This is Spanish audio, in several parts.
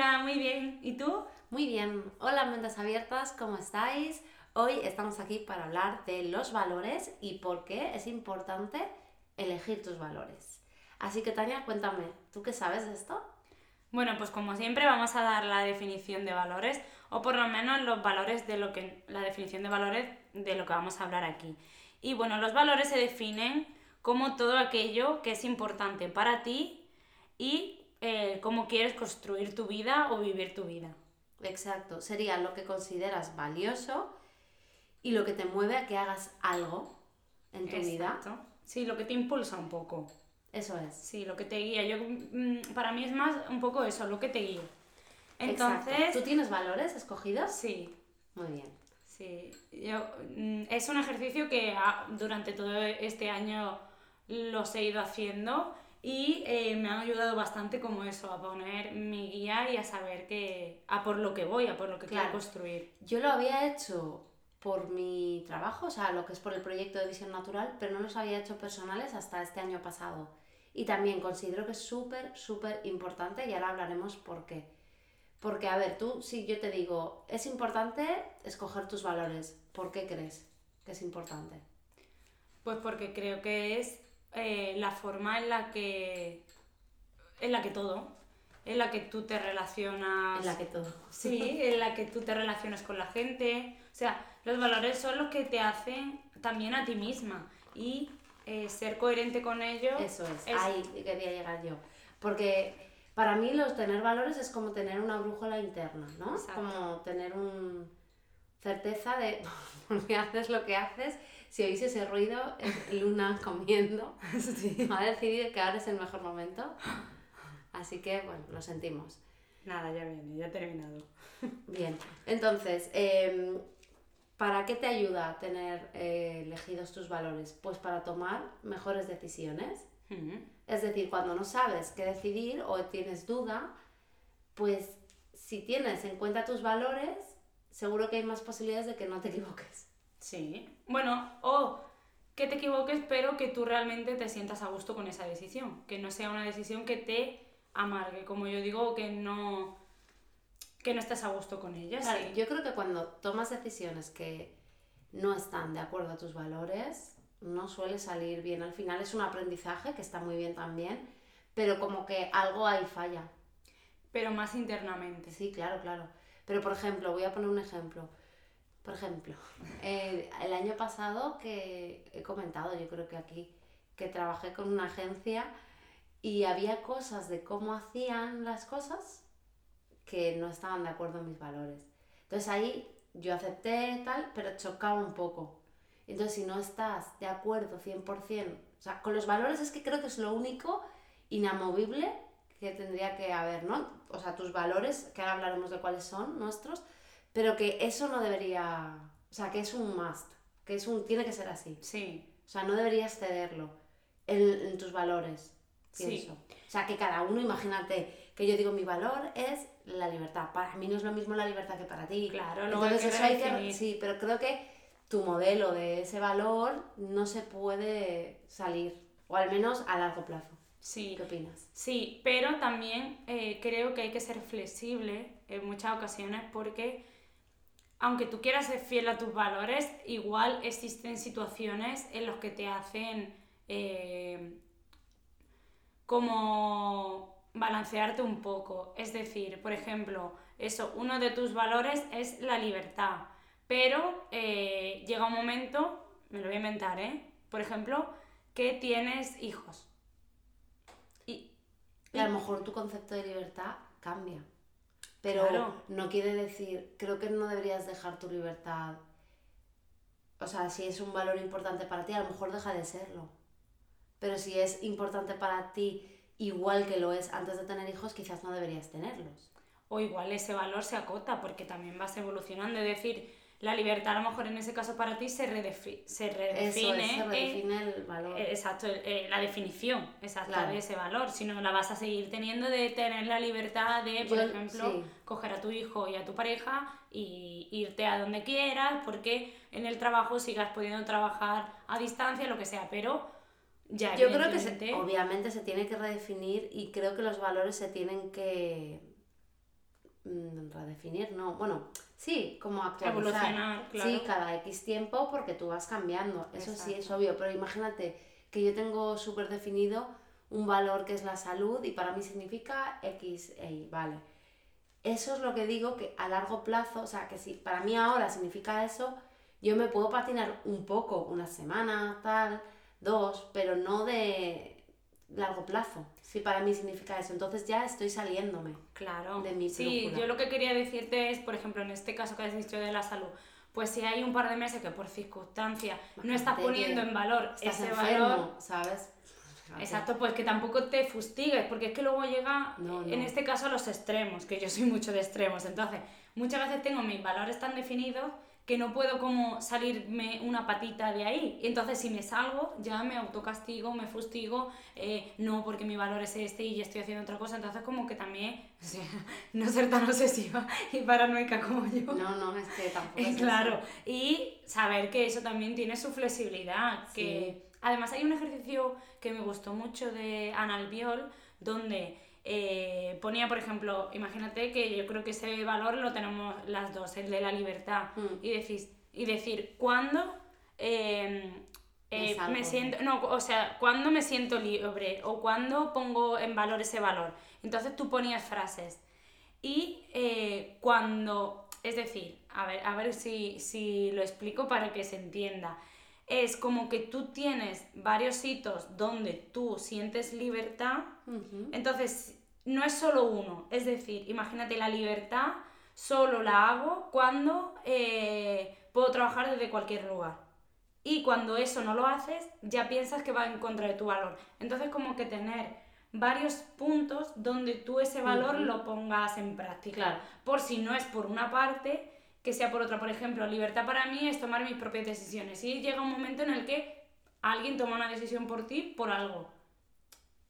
Hola, muy bien. ¿Y tú? Muy bien. Hola mentes abiertas, ¿cómo estáis? Hoy estamos aquí para hablar de los valores y por qué es importante elegir tus valores. Así que Tania, cuéntame, ¿tú qué sabes de esto? Bueno, pues como siempre vamos a dar la definición de valores o por lo menos los valores de lo que la definición de valores de lo que vamos a hablar aquí. Y bueno, los valores se definen como todo aquello que es importante para ti y eh, cómo quieres construir tu vida o vivir tu vida. Exacto, sería lo que consideras valioso y lo que te mueve a que hagas algo en tu Exacto. vida. Sí, lo que te impulsa un poco. Eso es. Sí, lo que te guía. Yo, mm, para mí es más un poco eso, lo que te guía. Entonces. Entonces. ¿Tú tienes valores escogidos? Sí, Muy bien. sí. Yo, mm, es un ejercicio que ah, durante todo este año los he ido haciendo y eh, me han ayudado bastante como eso, a poner mi guía y a saber que a por lo que voy, a por lo que Claro. quiero construir. Yo lo había hecho por mi trabajo, o sea, lo que es por el proyecto de visión natural, pero no los había hecho personales hasta este año pasado. Y también considero que es súper, súper importante y ahora hablaremos por qué. Porque, a ver, tú, si yo te digo, es importante escoger tus valores, ¿por qué crees que es importante? Pues porque creo que es eh, la forma en la que. en la que todo. En la que tú te relacionas. En la que todo. Sí, en la que tú te relacionas con la gente. O sea, los valores son los que te hacen también a ti misma. Y eh, ser coherente con ellos. Eso es, es- ahí quería llegar yo. Porque para mí los tener valores es como tener una brújula interna, ¿no? Exacto. Como tener un certeza de por qué haces lo que haces. Si oís ese ruido, es Luna comiendo. Ha decidido que ahora es el mejor momento. Así que, bueno, lo sentimos. Nada, ya viene, ya he terminado. Bien, entonces, em, ¿para qué te ayuda tener eh, elegidos tus valores? Pues para tomar mejores decisiones. Es decir, cuando no sabes qué decidir o tienes duda, pues si tienes en cuenta tus valores, seguro que hay más posibilidades de que no te equivoques. Sí. Bueno, o que te equivoques, pero que tú realmente te sientas a gusto con esa decisión. Que no sea una decisión que te amargue, como yo digo, que no. que no estés a gusto con ella. Claro, sí. Yo creo que cuando tomas decisiones que no están de acuerdo a tus valores, no suele salir bien. Al final es un aprendizaje que está muy bien también, pero como que algo ahí falla. Pero más internamente. Sí, claro, claro. Pero por ejemplo, voy a poner un ejemplo. Por ejemplo, eh, el año pasado que he comentado, yo creo que aquí, que trabajé con una agencia y había cosas de cómo hacían las cosas que no estaban de acuerdo en mis valores. Entonces ahí yo acepté tal, pero chocaba un poco. Entonces si no estás de acuerdo 100%, o sea, con los valores es que creo que es lo único inamovible que tendría que haber, ¿no? O sea, tus valores, que ahora hablaremos de cuáles son nuestros, pero que eso no debería, o sea, que es un must, que es un, tiene que ser así. Sí. O sea, no deberías cederlo en, en tus valores, Sí. pienso. O sea, que cada uno, imagínate, que yo digo, mi valor es la libertad. Para mí no es lo mismo la libertad que para ti. Claro, hay Entonces que eso hay que... Sí, pero creo que tu modelo de ese valor no se puede salir, o al menos a largo plazo. Sí. ¿Qué opinas? Sí, pero también eh, creo que hay que ser flexible en muchas ocasiones porque aunque tú quieras ser fiel a tus valores, igual existen situaciones en las que te hacen eh, como balancearte un poco. Es decir, por ejemplo, eso, uno de tus valores es la libertad, pero eh, llega un momento, me lo voy a inventar, ¿eh? Por ejemplo, que tienes hijos. Y, Y a lo mejor tu concepto de libertad cambia. Pero Claro. no quiere decir, creo que no deberías dejar tu libertad. O sea, si es un valor importante para ti, a lo mejor deja de serlo. Pero si es importante para ti igual que lo es antes de tener hijos, quizás no deberías tenerlos. O igual ese valor se acota porque también vas evolucionando. Es decir, la libertad a lo mejor en ese caso para ti se, redefi se redefine. Eso se redefine el valor. eh, Exacto, eh, la definición exacta Claro. de ese valor. Si no, la vas a seguir teniendo de tener la libertad de, por Yo- ejemplo, sí. coger a tu hijo y a tu pareja y irte a donde quieras, porque en el trabajo sigas pudiendo trabajar a distancia, lo que sea, pero ya Yo creo que se- obviamente se tiene que redefinir y creo que los valores se tienen que mm, redefinir, no, bueno, sí, como actualizar. Evolucionar, claro. Sí, cada X tiempo porque tú vas cambiando, eso sí es Exacto. obvio, pero imagínate que yo tengo súper definido un valor que es la salud y para mí significa X, Y, vale. Eso es lo que digo que a largo plazo, o sea, que si para mí ahora significa eso, yo me puedo patinar un poco, una semana, tal, dos, pero no de largo plazo. Si para mí significa eso, entonces ya estoy saliéndome. Claro. de mi sí, brújula. yo lo que quería decirte es, por ejemplo, en este caso que has dicho de la salud, pues si hay un par de meses que por circunstancia no estás poniendo en valor Estás ese enfermo, valor, ¿sabes? Exacto, pues que tampoco te fustigues, porque es que luego llega, No, en no. este caso, a los extremos, que yo soy mucho de extremos, entonces muchas veces tengo mis valores tan definidos que no puedo como salirme una patita de ahí. Y entonces si me salgo, ya me autocastigo, me fustigo, eh, no porque mi valor es este y estoy haciendo otra cosa. Entonces como que también, o sea, no ser tan obsesiva y paranoica como yo. No, no, es que tampoco es claro, eso. y saber que eso también tiene su flexibilidad. Que además hay un ejercicio que me gustó mucho de Ana Albiol, donde eh, ponía, por ejemplo, imagínate que yo creo que ese valor lo tenemos las dos, el de la libertad, Mm. y, decís, y decir, ¿cuándo? eh, Me eh, me siento, no, o sea, ¿cuándo me siento libre? O ¿cuándo pongo en valor ese valor? Entonces tú ponías frases. Y eh, cuando, es decir, a ver, a ver si, si lo explico para que se entienda. Es como que tú tienes varios hitos donde tú sientes libertad, Entonces no es solo uno. Es decir, imagínate la libertad, solo la hago cuando eh, puedo trabajar desde cualquier lugar. Y cuando eso no lo haces, ya piensas que va en contra de tu valor. Entonces como que tener varios puntos donde tú ese valor lo pongas en práctica. Claro. Por si no es por una parte, que sea por otra. Por ejemplo, libertad para mí es tomar mis propias decisiones. Y llega un momento en el que alguien toma una decisión por ti por algo.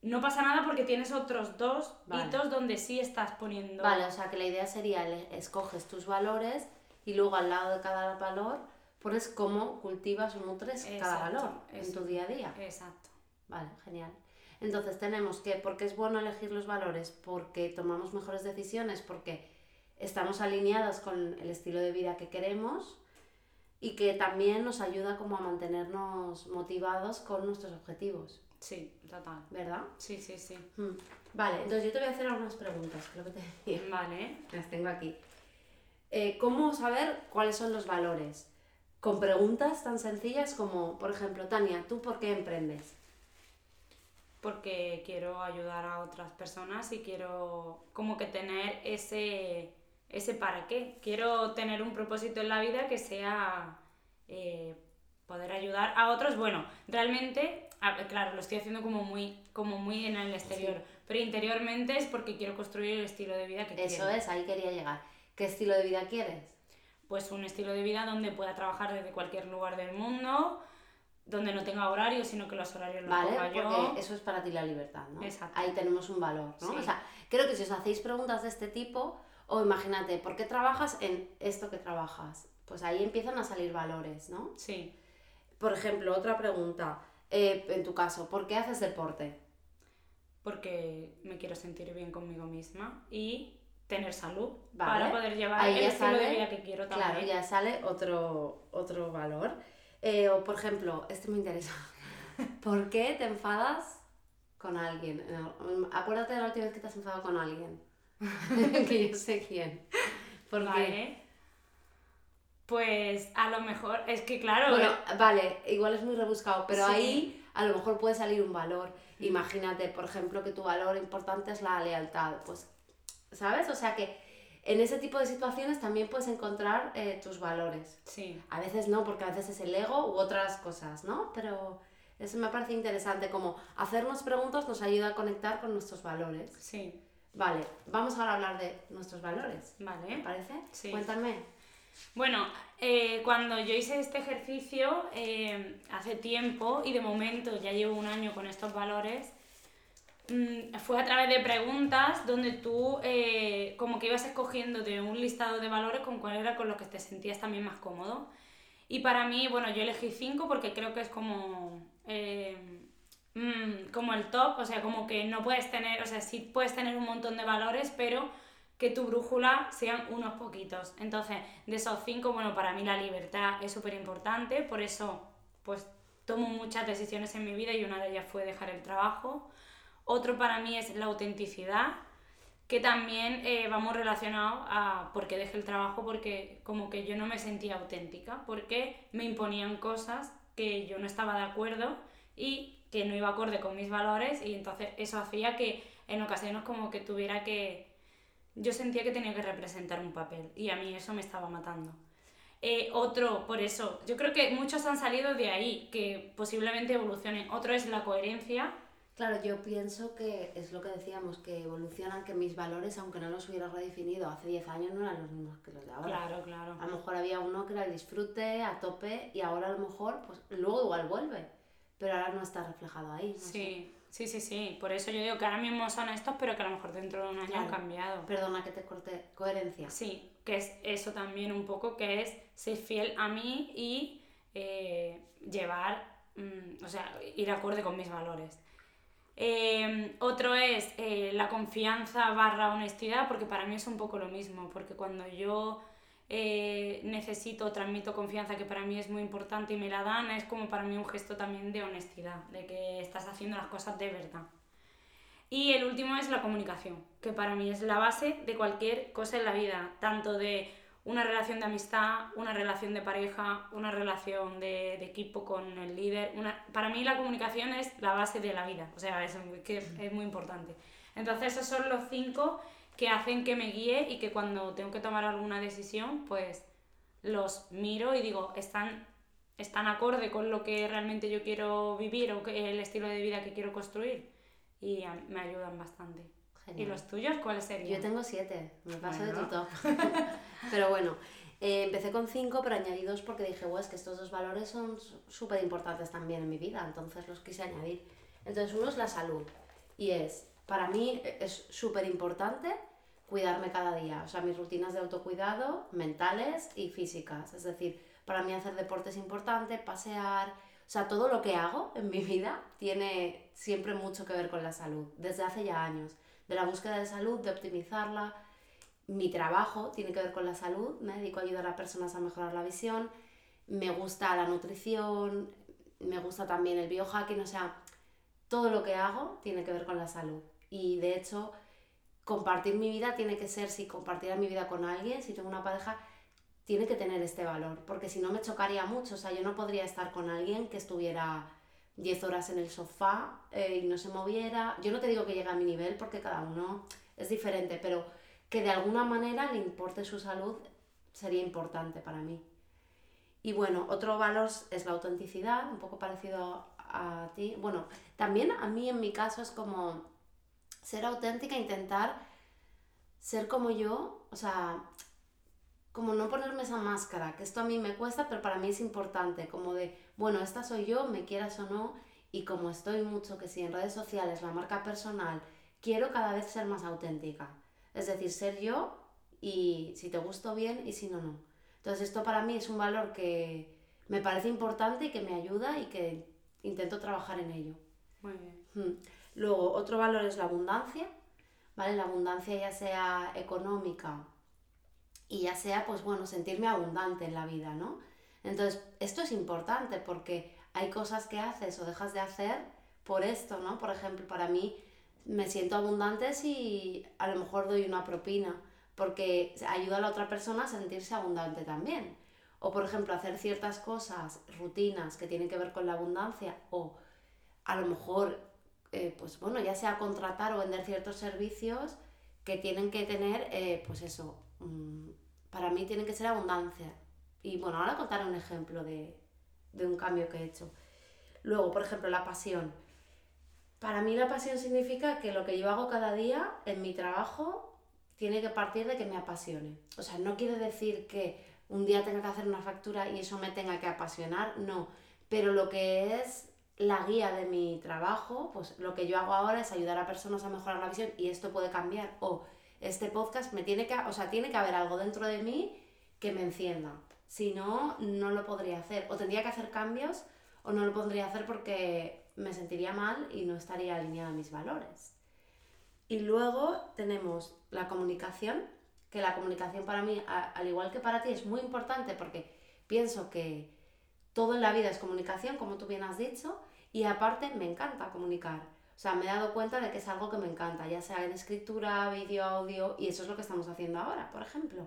No pasa nada porque tienes otros dos Vale. hitos donde sí estás poniendo. Vale, o sea que la idea sería, escoges tus valores y luego al lado de cada valor pones cómo cultivas o nutres cada valor en tu día a día. Exacto. Vale, genial. Entonces tenemos que, ¿por qué es bueno elegir los valores? Porque tomamos mejores decisiones, porque estamos alineados con el estilo de vida que queremos y que también nos ayuda como a mantenernos motivados con nuestros objetivos, Sí, total. ¿verdad? Sí, sí, sí. Mm. Vale, entonces yo te voy a hacer algunas preguntas, creo que te decía. Vale. Las tengo aquí. Eh, ¿Cómo saber cuáles son los valores? Con preguntas tan sencillas como, por ejemplo, Tania, ¿tú por qué emprendes? Porque quiero ayudar a otras personas y quiero como que tener ese, ese para qué. Quiero tener un propósito en la vida que sea eh, poder ayudar a otros. Bueno, realmente, claro, lo estoy haciendo como muy, como muy en el exterior, pero interiormente es porque quiero construir el estilo de vida que Eso quiero. es, ahí quería llegar. ¿Qué estilo de vida quieres? Pues un estilo de vida donde pueda trabajar desde cualquier lugar del mundo, donde no tenga horarios, sino que los horarios los ¿Vale? ponga yo. Porque eso es para ti la libertad, ¿no? Exacto. Ahí tenemos un valor, ¿no? Sí. O sea, creo que si os hacéis preguntas de este tipo, o imagínate, ¿por qué trabajas en esto que trabajas? Pues ahí empiezan a salir valores, ¿no? Sí. Por ejemplo, otra pregunta, eh, en tu caso, ¿por qué haces deporte? porque me quiero sentir bien conmigo misma y tener salud Vale. para poder llevar Ahí el estilo de vida que quiero también. Claro, ya sale otro, otro valor. Eh, o por ejemplo, este me interesa. ¿Por qué te enfadas con alguien? Eh, Acuérdate de la última vez que te has enfadado con alguien. que yo sé quién. ¿Por qué? Vale. Pues a lo mejor, es que claro, Bueno, eh, vale, igual es muy rebuscado, pero Sí. ahí a lo mejor puede salir un valor. Imagínate, por ejemplo, que tu valor importante es la lealtad. Pues, ¿sabes? O sea que en ese tipo de situaciones también puedes encontrar eh, tus valores. sí, A veces no, porque a veces es el ego u otras cosas, ¿no? Pero Eso me parece interesante, como hacernos preguntas nos ayuda a conectar con nuestros valores. Sí. Vale, vamos ahora a hablar de nuestros valores. Vale. ¿Te parece? Sí. Cuéntame. Bueno, eh, cuando yo hice este ejercicio eh, hace tiempo y de momento ya llevo un año con estos valores, mm, fue a través de preguntas donde tú eh, como que ibas escogiendo de un listado de valores con cuál era con los que te sentías también más cómodo. Y para mí, bueno, yo elegí cinco porque creo que es como, mm, como el top, o sea, como que no puedes tener, o sea, sí puedes tener un montón de valores, pero que tu brújula sean unos poquitos. Entonces, de esos cinco, bueno, para mí la libertad es súper importante, por eso, pues, tomo muchas decisiones en mi vida y una de ellas fue dejar el trabajo. Otro para mí es la autenticidad, que también eh, vamos relacionado a por qué dejé el trabajo, porque como que yo no me sentía auténtica, porque me imponían cosas que yo no estaba de acuerdo y que no iba acorde con mis valores y entonces eso hacía que en ocasiones como que tuviera que yo sentía que tenía que representar un papel y a mí eso me estaba matando. Eh, otro, por eso, yo creo que muchos han salido de ahí, que posiblemente evolucionen. Otro es la coherencia. Claro, yo pienso que es lo que decíamos, que evolucionan, que mis valores, aunque no los hubiera redefinido hace 10 años, no eran los mismos que los de ahora. Claro, claro. A lo mejor había uno que era el disfrute a tope y ahora a lo mejor, pues luego igual vuelve, pero ahora no está reflejado ahí. sí. Sí, sí, sí. Por eso yo digo que ahora mismo son estos, pero que a lo mejor dentro de un año han cambiado. Perdona que te corte. Coherencia. Sí, que es eso también un poco, que es ser fiel a mí y eh, llevar, mm, o sea, ir acorde con mis valores. Em, otro es eh, la confianza barra honestidad, porque para mí es un poco lo mismo, porque cuando yo eh, necesito, transmito confianza que para mí es muy importante y me la dan, es como para mí un gesto también de honestidad, de que estás haciendo las cosas de verdad. Y el último es la comunicación, que para mí es la base de cualquier cosa en la vida, tanto de una relación de amistad, una relación de pareja, una relación de, equipo con el líder. Una... Para mí la comunicación es la base de la vida, o sea, es, que es muy importante. Entonces esos son los cinco que hacen que me guíe y que cuando tengo que tomar alguna decisión, pues los miro y digo, están, están acorde con lo que realmente yo quiero vivir o el estilo de vida que quiero construir y me ayudan bastante. ¿Y los tuyos cuáles serían? Yo tengo siete, me paso de tu top. pero bueno, eh, empecé con cinco, pero añadí dos porque dije, bueno, es que estos dos valores son súper importantes también en mi vida, entonces los quise añadir. Entonces uno es la salud y es, para mí es súper importante cuidarme cada día, o sea, mis rutinas de autocuidado mentales y físicas. Es decir, para mí hacer deporte es importante, pasear, o sea, todo lo que hago en mi vida tiene siempre mucho que ver con la salud, desde hace ya años, de la búsqueda de salud, de optimizarla. Mi trabajo tiene que ver con la salud, me dedico a ayudar a personas a mejorar la visión, me gusta la nutrición, me gusta también el biohacking, o sea, todo lo que hago tiene que ver con la salud. Y de hecho, compartir mi vida tiene que ser, si compartiera mi vida con alguien, si tengo una pareja, tiene que tener este valor, porque si no me chocaría mucho, o sea, yo no podría estar con alguien que estuviera 10 horas en el sofá eh, y no se moviera. Yo no te digo que llegue a mi nivel porque cada uno es diferente, pero que de alguna manera le importe su salud sería importante para mí. Y bueno, otro valor es la autenticidad, un poco parecido a ti. Bueno, también a mí en mi caso es como ser auténtica, intentar ser como yo, o sea, como no ponerme esa máscara, que esto a mí me cuesta, pero para mí es importante, como de, bueno, esta soy yo, me quieras o no, y como estoy mucho que si en redes sociales, la marca personal, quiero cada vez ser más auténtica. Es decir, ser yo y si te gusto bien y si no, no. Entonces esto para mí es un valor que me parece importante y que me ayuda y que intento trabajar en ello. Muy bien. Hmm. Luego, otro valor es la abundancia, ¿vale? La abundancia ya sea económica y ya sea, pues bueno, sentirme abundante en la vida, ¿no? Entonces, esto es importante porque hay cosas que haces o dejas de hacer por esto, ¿no? Por ejemplo, para mí me siento abundante si a lo mejor doy una propina, porque ayuda a la otra persona a sentirse abundante también. O por ejemplo, hacer ciertas cosas, rutinas que tienen que ver con la abundancia, o a lo mejor eh, pues bueno, ya sea contratar o vender ciertos servicios que tienen que tener, eh, pues eso, mm, para mí tienen que ser abundancia. Y bueno, ahora contaré un ejemplo de, un cambio que he hecho. Luego, por ejemplo, la pasión. Para mí la pasión significa que lo que yo hago cada día en mi trabajo tiene que partir de que me apasione. O sea, no quiere decir que un día tenga que hacer una factura y eso me tenga que apasionar, no. Pero lo que es la guía de mi trabajo, pues lo que yo hago ahora es ayudar a personas a mejorar la visión y esto puede cambiar. O este podcast me tiene que, o sea, tiene que haber algo dentro de mí que me encienda. Si no, no lo podría hacer. O tendría que hacer cambios o no lo podría hacer porque me sentiría mal y no estaría alineada a mis valores. Y luego tenemos la comunicación, que la comunicación para mí, al igual que para ti, es muy importante porque pienso que todo en la vida es comunicación, como tú bien has dicho, y aparte me encanta comunicar. O sea, me he dado cuenta de que es algo que me encanta, ya sea en escritura, vídeo, audio, y eso es lo que estamos haciendo ahora, por ejemplo.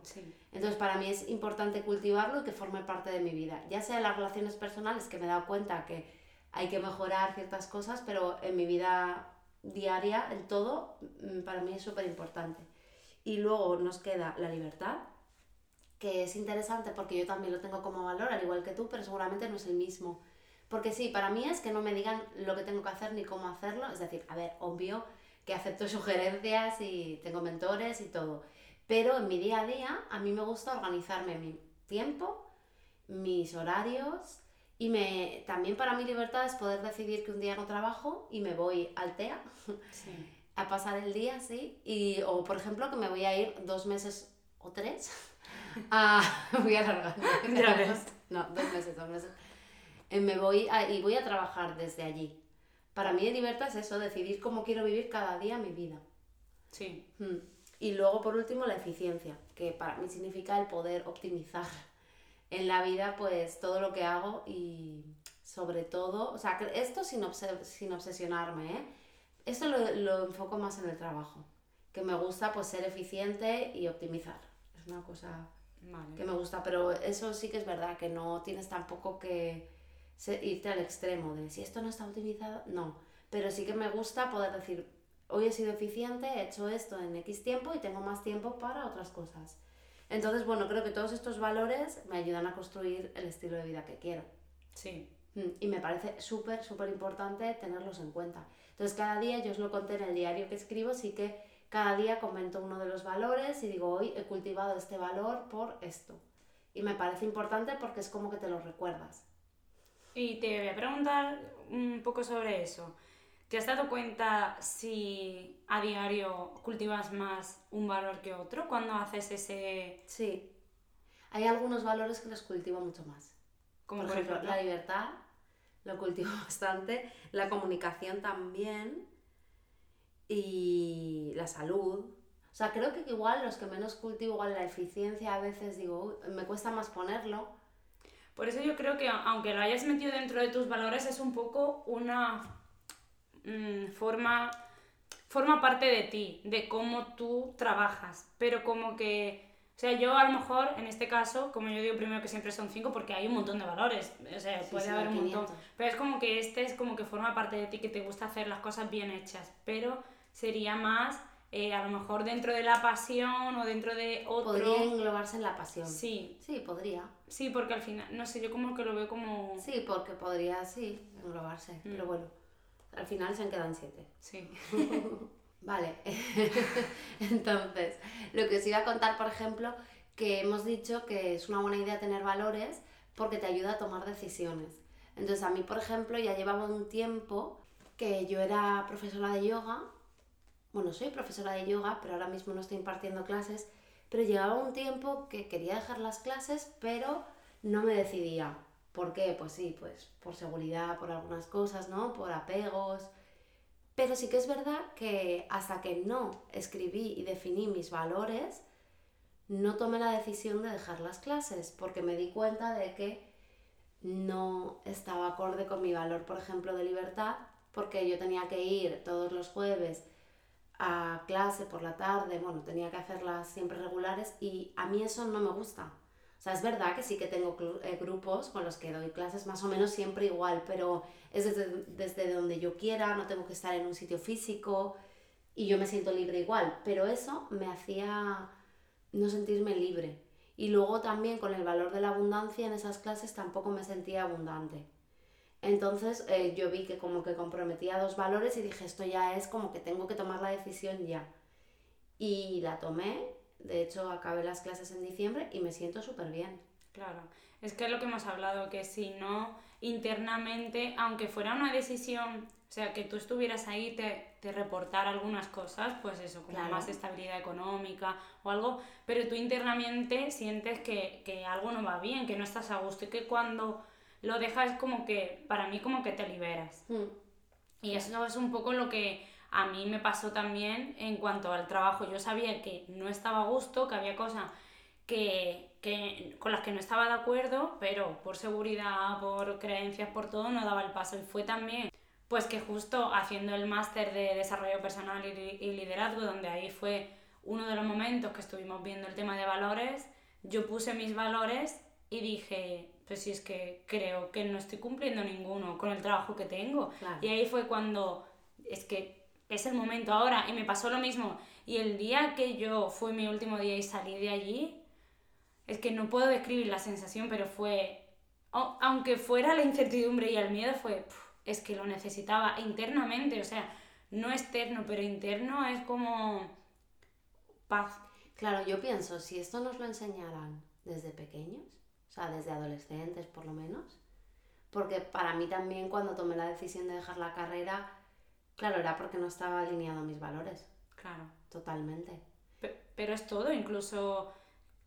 Entonces, para mí es importante cultivarlo y que forme parte de mi vida, ya sea en las relaciones personales, que me he dado cuenta que hay que mejorar ciertas cosas, pero en mi vida diaria, en todo, mm, para mí es súper importante. Y luego nos queda la libertad, que es interesante porque yo también lo tengo como valor, al igual que tú, pero seguramente no es el mismo. Porque sí, para mí es que no me digan lo que tengo que hacer ni cómo hacerlo. Es decir, a ver, obvio que acepto sugerencias y tengo mentores y todo. Pero en mi día a día a mí me gusta organizarme mi tiempo, mis horarios y me, también para mi libertad es poder decidir que un día no trabajo y me voy al TEA a pasar el día, sí. Y, o por ejemplo que me voy a ir dos meses o tres a... voy a alargar. No, dos meses, dos meses. Eh, me voy y voy a trabajar desde allí. Para mí libertad es eso, decidir cómo quiero vivir cada día mi vida. Sí. Mm. Y luego, por último, la eficiencia, que para mí significa el poder optimizar en la vida pues todo lo que hago y sobre todo, o sea, esto sin, sin obsesionarme, ¿eh? Esto lo, lo, enfoco más en el trabajo, que me gusta pues ser eficiente y optimizar. Es una cosa que me gusta, pero eso sí que es verdad, que no tienes tampoco que irte al extremo de si esto no está optimizado, no. Pero sí que me gusta poder decir, hoy he sido eficiente, he hecho esto en X tiempo y tengo más tiempo para otras cosas. Entonces, bueno, creo que todos estos valores me ayudan a construir el estilo de vida que quiero. Sí. Mm, y me parece súper, súper importante tenerlos en cuenta. Entonces, cada día, yo os lo conté en el diario que escribo, sí que cada día comento uno de los valores y digo, hoy he cultivado este valor por esto. Y me parece importante porque es como que te lo recuerdas. Y te voy a preguntar un poco sobre eso. ¿Te has dado cuenta si a diario cultivas más un valor que otro cuando haces ese...? Sí. Hay algunos valores que los cultivo mucho más. Como por, ejemplo, la libertad, lo cultivo bastante. La comunicación también. Y la salud. O sea, creo que igual los que menos cultivo, igual la eficiencia, a veces digo, me cuesta más ponerlo. Por eso yo creo que aunque lo hayas metido dentro de tus valores, es un poco una Mm, forma, forma parte de ti, de cómo tú trabajas, pero como que... O sea, yo a lo mejor, en este caso, como yo digo primero que siempre son cinco, porque hay un montón de valores, o sea, puede haber un montón, pero es como que este es como que forma parte de ti, que te gusta hacer las cosas bien hechas, pero sería más, eh, a lo mejor dentro de la pasión o dentro de otro... Podría englobarse en la pasión. Sí. Sí, podría. Sí, porque al final, no sé, yo como que lo veo como... Sí, porque podría, sí, englobarse, pero mm. bueno. Al final se han quedado en siete. Sí. vale. Entonces, lo que os iba a contar, por ejemplo, que hemos dicho que es una buena idea tener valores porque te ayuda a tomar decisiones. Entonces, a mí, por ejemplo, ya llevaba un tiempo que yo era profesora de yoga. Bueno, soy profesora de yoga, pero ahora mismo no estoy impartiendo clases. Pero llevaba un tiempo que quería dejar las clases, pero no me decidía. ¿Por qué? Pues sí, pues por seguridad, por algunas cosas, ¿no? Por apegos. Pero sí que es verdad que hasta que no escribí y definí mis valores, no tomé la decisión de dejar las clases, porque me di cuenta de que no estaba acorde con mi valor, por ejemplo, de libertad, porque yo tenía que ir todos los jueves a clase por la tarde, bueno, tenía que hacerlas siempre regulares y a mí eso no me gusta. O sea, es verdad que sí que tengo eh, grupos con los que doy clases más o menos siempre igual, pero es desde, desde donde yo quiera, no tengo que estar en un sitio físico y yo me siento libre igual, pero eso me hacía no sentirme libre. Y luego también con el valor de la abundancia en esas clases tampoco me sentía abundante. Entonces eh, yo vi que como que comprometía dos valores y dije, esto ya es como que tengo que tomar la decisión ya. Y la tomé, de hecho acabé las clases en diciembre y me siento súper bien. Claro, es que es lo que hemos hablado, que si no internamente, aunque fuera una decisión, o sea, que tú estuvieras ahí, te, te reportar algunas cosas, pues eso, como más estabilidad económica o algo, pero tú internamente sientes que, que algo no va bien, que no estás a gusto y que cuando lo dejas como que, para mí como que te liberas. Mm. Y eso es un poco lo que a mí me pasó también en cuanto al trabajo. Yo sabía que no estaba a gusto, que había cosas que, que, con las que no estaba de acuerdo, pero por seguridad, por creencias, por todo, no daba el paso. Y fue también, pues que justo haciendo el máster de desarrollo personal y, y liderazgo, donde ahí fue uno de los momentos que estuvimos viendo el tema de valores, yo puse mis valores y dije, pues si es que creo que no estoy cumpliendo ninguno con el trabajo que tengo. Y ahí fue cuando, es que es el momento ahora, y me pasó lo mismo. Y el día que yo fue mi último día y salí de allí, es que no puedo describir la sensación, pero fue, aunque fuera la incertidumbre y el miedo, fue, es que lo necesitaba internamente, o sea, no externo, pero interno es como paz. Claro, yo pienso, si esto nos lo enseñaran desde pequeños, o sea, desde adolescentes por lo menos. Porque para mí también cuando tomé la decisión de dejar la carrera, claro, era porque no estaba alineado a mis valores. Claro. Totalmente. Pero, es todo, incluso...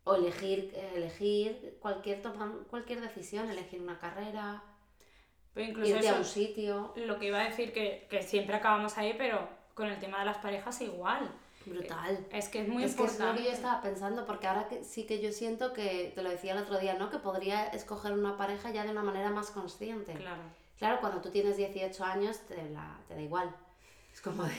O elegir, elegir cualquier, cualquier decisión, elegir una carrera, pero incluso irte a un sitio. Lo que iba a decir que, que siempre acabamos ahí, pero con el tema de las parejas igual. Brutal. Es que es muy importante. es lo que yo estaba pensando, porque ahora que, sí que yo siento que, te lo decía el otro día, ¿no? Que podría escoger una pareja ya de una manera más consciente. Claro. Claro, cuando tú tienes 18 años te, la, te da igual. Es como de...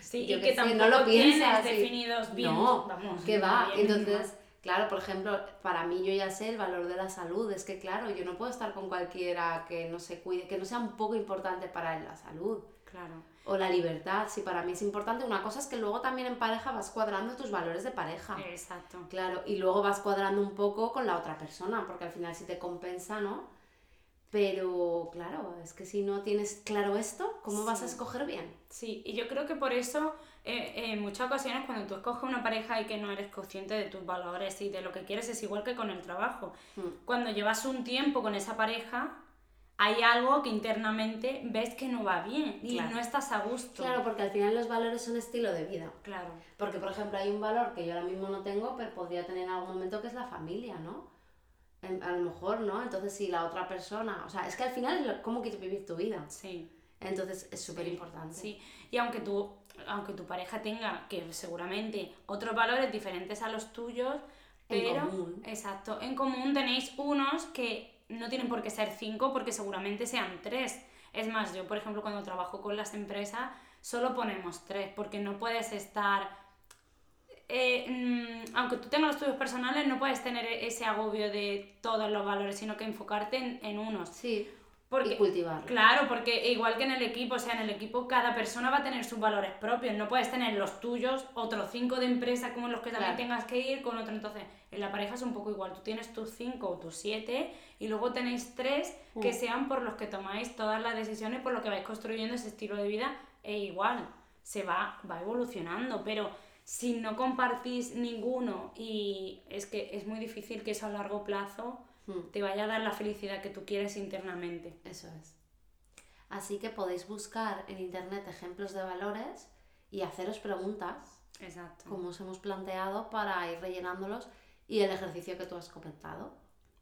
Sí, y que, tampoco no lo piensas definidos bien. No, vamos, que va. Entonces, claro, por ejemplo, para mí yo ya sé el valor de la salud. Es que, claro, yo no puedo estar con cualquiera que no se cuide, que no sea un poco importante para la salud. Claro o la libertad, si para mí es importante. Una cosa es que luego también en pareja vas cuadrando tus valores de pareja. Exacto. Claro, y luego vas cuadrando un poco con la otra persona, porque al final sí te compensa, ¿no? Pero claro, es que si no tienes claro esto, ¿cómo vas a escoger bien? Sí, y yo creo que por eso eh, en muchas ocasiones cuando tú escoges una pareja y que no eres consciente de tus valores y de lo que quieres es igual que con el trabajo. Mm. Cuando llevas un tiempo con esa pareja, hay algo que internamente ves que no va bien y no estás a gusto. Claro, porque al final los valores son estilo de vida. Claro. Porque, por ejemplo, hay un valor que yo ahora mismo no tengo, pero podría tener en algún momento que es la familia, ¿no? A lo mejor, ¿no? Entonces, si la otra persona. O sea, es que al final es cómo quieres vivir tu vida. Sí. Entonces, es súper importante. Sí. Y aunque tú, aunque tu pareja tenga, que seguramente, otros valores diferentes a los tuyos, pero. En común. Exacto. En común tenéis unos que no tienen por qué ser cinco porque seguramente sean tres. Es más, yo por ejemplo cuando trabajo con las empresas solo ponemos tres porque no puedes estar... Eh, mm, aunque tú tengas los estudios personales, no puedes tener ese agobio de todos los valores, sino que enfocarte en, en unos. Sí. Porque, y Claro, porque igual que en el equipo, o sea, en el equipo cada persona va a tener sus valores propios, no puedes tener los tuyos, otros cinco de empresa como los que también tengas que ir con otro. Entonces, en la pareja es un poco igual, tú tienes tus cinco o tus siete y luego tenéis tres que mm. sean por los que tomáis todas las decisiones, por lo que vais construyendo ese estilo de vida, e igual, se va, va evolucionando, pero si no compartís ninguno y es que es muy difícil que eso a largo plazo Hmm. te vaya a dar la felicidad que tú quieres internamente. Eso es. Así que podéis buscar en internet ejemplos de valores y haceros preguntas, Exacto. como os hemos planteado, para ir rellenándolos y el ejercicio que tú has comentado,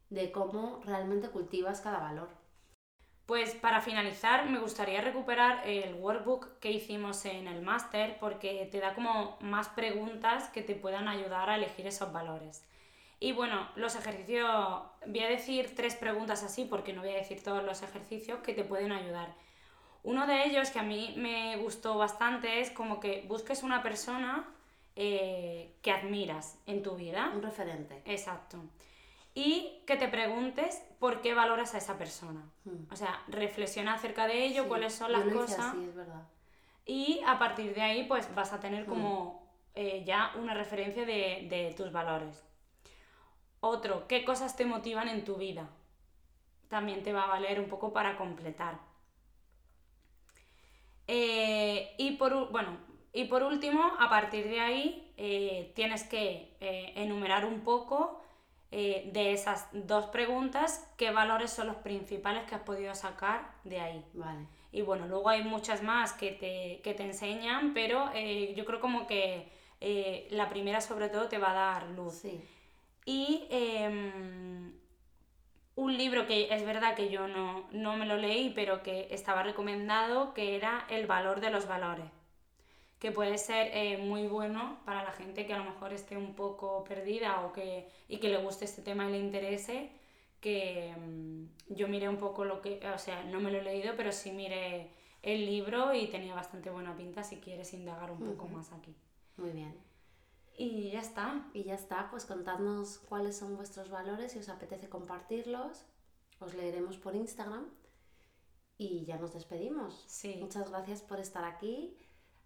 de cómo realmente cultivas cada valor. Pues para finalizar, me gustaría recuperar el workbook que hicimos en el máster porque te da como más preguntas que te puedan ayudar a elegir esos valores. Y bueno, los ejercicios, voy a decir tres preguntas así porque no voy a decir todos los ejercicios que te pueden ayudar. Uno de ellos que a mí me gustó bastante es como que busques una persona eh, que admiras en tu vida. Un referente. Exacto. Y que te preguntes por qué valoras a esa persona. Hmm. O sea, reflexiona acerca de ello, cuáles son las cosas. es verdad. Y a partir de ahí, pues vas a tener hmm. como eh, ya una referencia de, de tus valores. Otro, ¿qué cosas te motivan en tu vida? también te va a valer un poco para completar. Eh, y, por, bueno, y por último, a partir de ahí, eh, tienes que eh, enumerar un poco de esas dos preguntas qué valores son los principales que has podido sacar de ahí. Vale. Y bueno, luego hay muchas más que te, que te enseñan, pero yo creo como que la primera sobre todo te va a dar luz. Sí. Y em, un libro que es verdad que yo no, no, me lo leí, pero que estaba recomendado, que era El valor de los valores, que puede ser eh, muy bueno para la gente que a lo mejor esté un poco perdida o que, y que le guste este tema y le interese, que mm, yo miré un poco lo que, o sea, no me lo he leído, pero sí miré el libro y tenía bastante buena pinta si quieres indagar un poco más aquí. Muy bien. Y ya está. Y ya está, pues contadnos cuáles son vuestros valores, si os apetece compartirlos, os leeremos por Instagram y ya nos despedimos. Sí. Muchas gracias por estar aquí.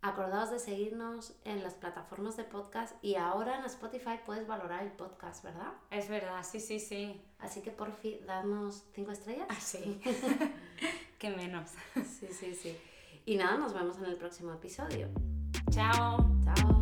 Acordaos de seguirnos en las plataformas de podcast y ahora en Spotify puedes valorar el podcast, ¿verdad? Es verdad, sí, sí, sí. Así que por fin, darnos cinco estrellas. Ah, sí. Qué menos. Sí, sí, sí. Y nada, nos vemos en el próximo episodio. Chao. Chao.